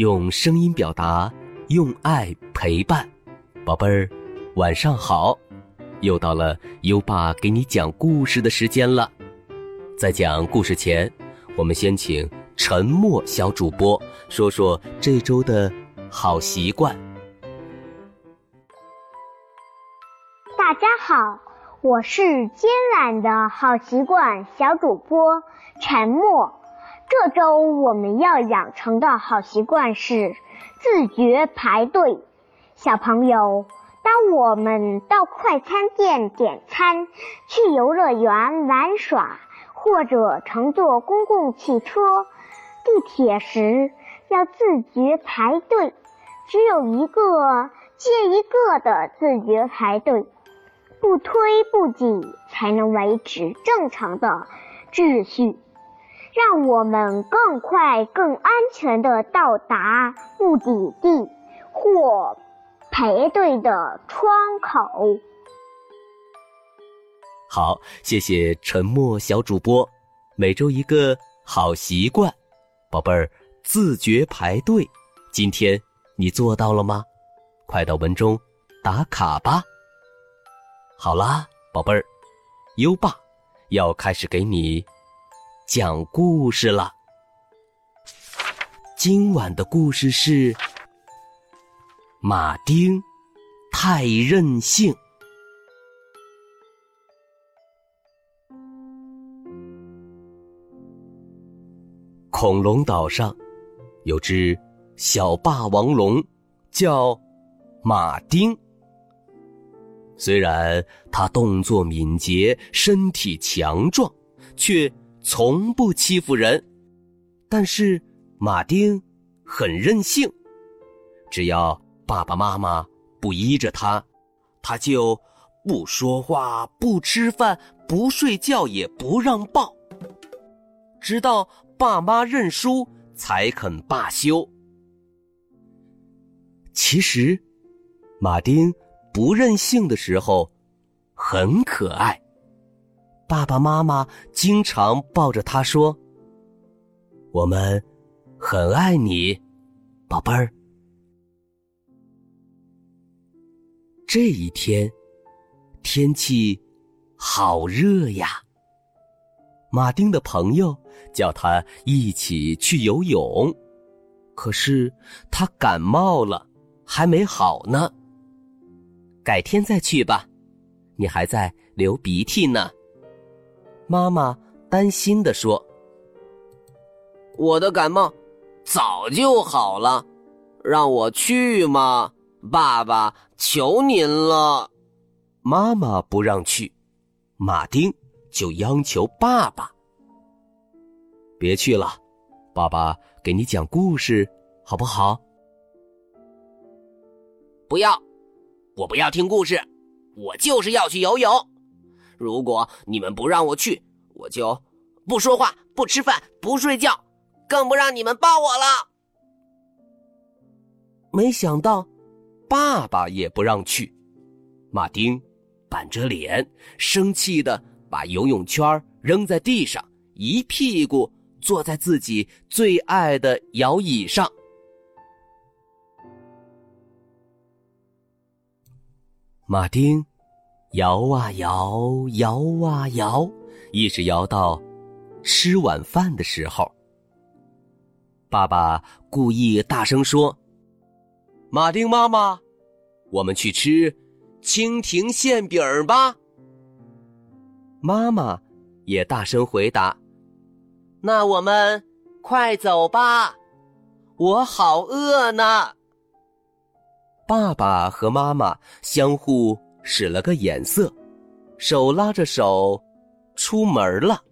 用声音表达，用爱陪伴。宝贝儿，晚上好！又到了优爸给你讲故事的时间了。在讲故事前，我们先请沉默小主播说说这周的好习惯。大家好，我是今晚的好习惯小主播沉默。这周我们要养成的好习惯是自觉排队。小朋友，当我们到快餐店点餐、去游乐园玩耍，或者乘坐公共汽车、地铁时，要自觉排队。只有一个接一个的自觉排队，不推不挤，才能维持正常的秩序。让我们更快、更安全的到达目的地或排队的窗口。好，谢谢沉默小主播。每周一个好习惯，宝贝儿，自觉排队。今天你做到了吗？快到文中打卡吧。好啦，宝贝儿，优爸要开始给你。讲故事了。今晚的故事是马丁太任性。恐龙岛上有只小霸王龙，叫马丁。虽然它动作敏捷，身体强壮，却。从不欺负人，但是马丁很任性。只要爸爸妈妈不依着他，他就不说话、不吃饭、不睡觉，也不让抱，直到爸妈认输才肯罢休。其实，马丁不任性的时候很可爱。爸爸妈妈经常抱着他说：“我们很爱你，宝贝儿。”这一天天气好热呀。马丁的朋友叫他一起去游泳，可是他感冒了，还没好呢。改天再去吧，你还在流鼻涕呢。妈妈担心的说：“我的感冒早就好了，让我去嘛，爸爸，求您了。”妈妈不让去，马丁就央求爸爸：“别去了，爸爸给你讲故事，好不好？”“不要，我不要听故事，我就是要去游泳。”如果你们不让我去，我就不说话、不吃饭、不睡觉，更不让你们抱我了。没想到，爸爸也不让去。马丁板着脸，生气的把游泳圈扔在地上，一屁股坐在自己最爱的摇椅上。马丁。摇啊摇，摇啊摇，一直摇到吃晚饭的时候。爸爸故意大声说：“马丁妈妈，我们去吃蜻蜓馅饼吧。”妈妈也大声回答：“那我们快走吧，我好饿呢。”爸爸和妈妈相互。使了个眼色，手拉着手，出门了。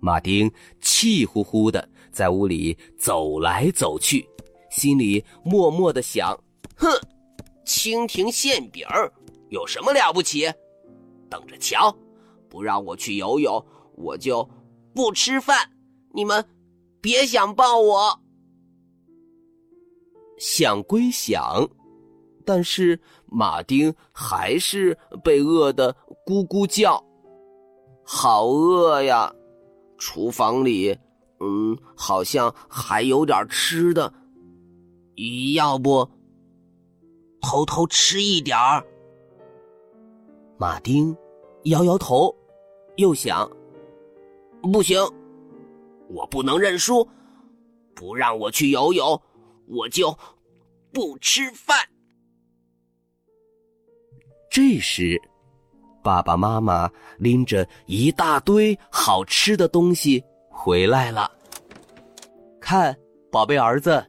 马丁气呼呼的在屋里走来走去，心里默默的想：“哼，蜻蜓馅饼有什么了不起？等着瞧，不让我去游泳，我就不吃饭。你们别想抱我。”想归想。但是马丁还是被饿得咕咕叫，好饿呀！厨房里嗯，好像还有点吃的，要不偷偷吃一点儿？马丁摇摇头，又想：不行，我不能认输，不让我去游泳，我就不吃饭。这时，爸爸妈妈拎着一大堆好吃的东西回来了。看，宝贝儿子，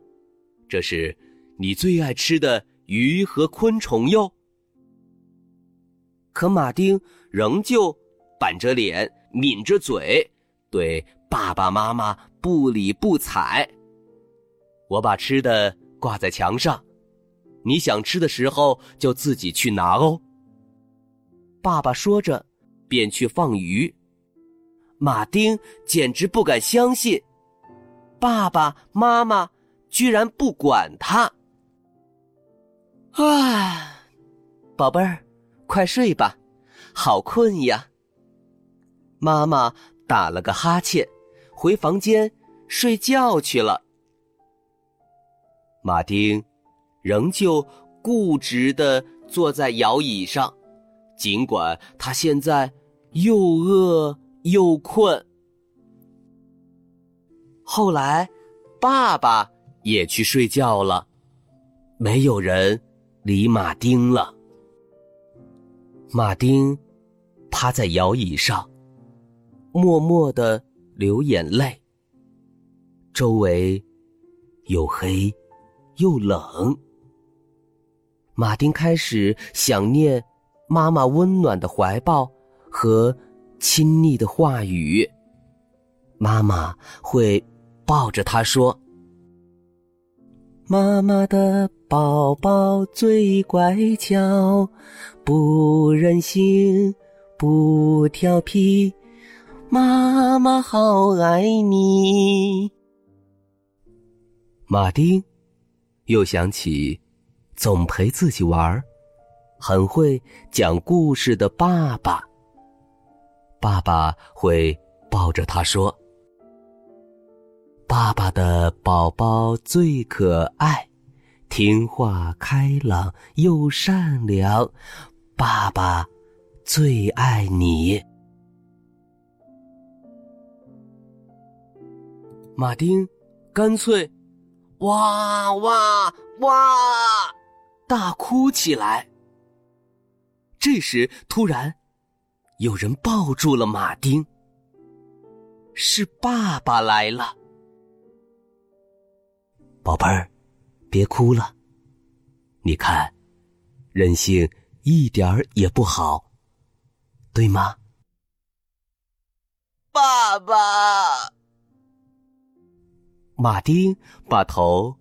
这是你最爱吃的鱼和昆虫哟。可马丁仍旧板着脸、抿着嘴，对爸爸妈妈不理不睬。我把吃的挂在墙上，你想吃的时候就自己去拿哦。爸爸说着，便去放鱼。马丁简直不敢相信，爸爸妈妈居然不管他。啊，宝贝儿。快睡吧，好困呀。妈妈打了个哈欠，回房间睡觉去了。马丁仍旧固执的坐在摇椅上，尽管他现在又饿又困。后来，爸爸也去睡觉了，没有人理马丁了。马丁趴在摇椅上，默默的流眼泪。周围又黑又冷。马丁开始想念妈妈温暖的怀抱和亲昵的话语。妈妈会抱着他说：“妈妈的。”宝宝最乖巧，不任性，不调皮，妈妈好爱你。马丁又想起总陪自己玩儿、很会讲故事的爸爸。爸爸会抱着他说：“爸爸的宝宝最可爱。”听话、开朗又善良，爸爸最爱你。马丁干脆哇哇哇大哭起来。这时，突然有人抱住了马丁，是爸爸来了，宝贝儿。别哭了，你看，任性一点儿也不好，对吗？爸爸，马丁把头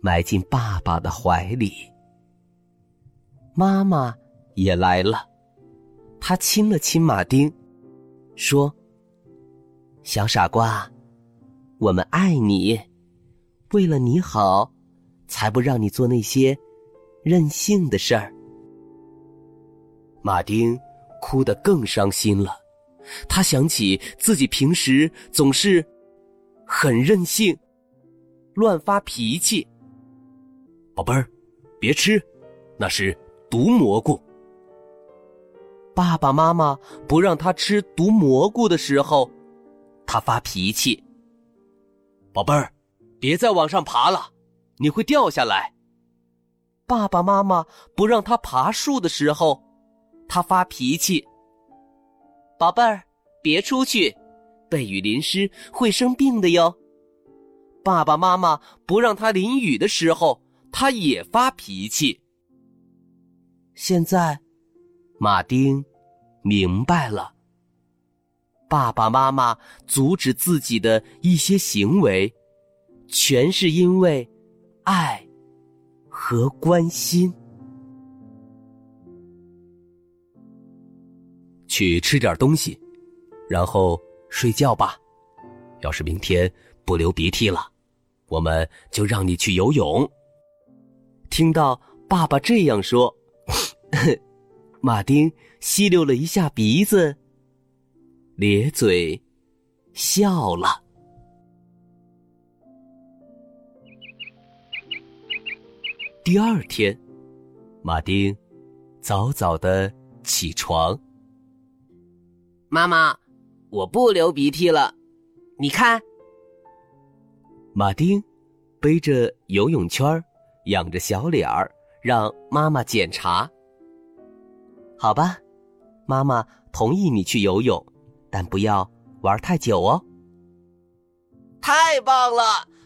埋进爸爸的怀里。妈妈也来了，他亲了亲马丁，说：“小傻瓜，我们爱你，为了你好。”才不让你做那些任性的事儿。马丁哭得更伤心了，他想起自己平时总是很任性，乱发脾气。宝贝儿，别吃，那是毒蘑菇。爸爸妈妈不让他吃毒蘑菇的时候，他发脾气。宝贝儿，别再往上爬了。你会掉下来。爸爸妈妈不让他爬树的时候，他发脾气。宝贝儿，别出去，被雨淋湿会生病的哟。爸爸妈妈不让他淋雨的时候，他也发脾气。现在，马丁明白了，爸爸妈妈阻止自己的一些行为，全是因为。爱和关心，去吃点东西，然后睡觉吧。要是明天不流鼻涕了，我们就让你去游泳。听到爸爸这样说，马丁吸溜了一下鼻子，咧嘴笑了。第二天，马丁早早的起床。妈妈，我不流鼻涕了，你看。马丁背着游泳圈，仰着小脸儿，让妈妈检查。好吧，妈妈同意你去游泳，但不要玩太久哦。太棒了，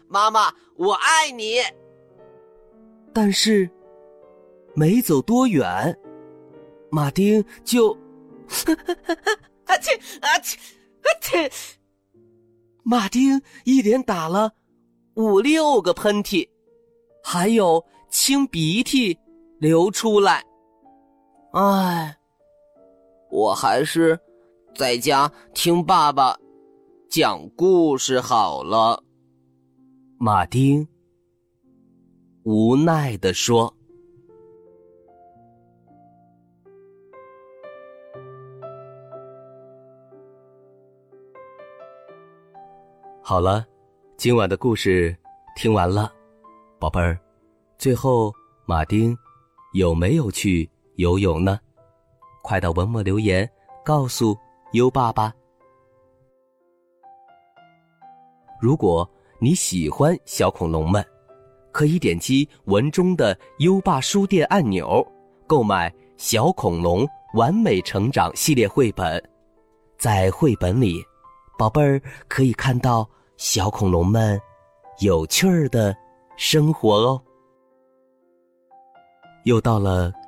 妈妈，我爱你。但是，没走多远，马丁就，啊切啊切啊切！马丁一连打了。五六个喷嚏，还有清鼻涕流出来。唉，我还是在家听爸爸讲故事好了。马丁无奈的说：“好了。”今晚的故事听完了，宝贝儿，最后马丁有没有去游泳呢？快到文末留言告诉优爸爸。如果你喜欢小恐龙们，可以点击文中的优爸书店按钮，购买《小恐龙完美成长》系列绘本。在绘本里，宝贝儿可以看到。小恐龙们有趣儿的生活哦。又到了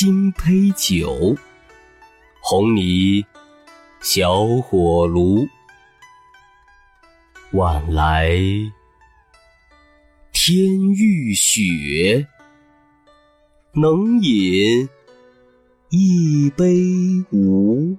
金杯酒，红泥小火炉。晚来天欲雪，能饮一杯无。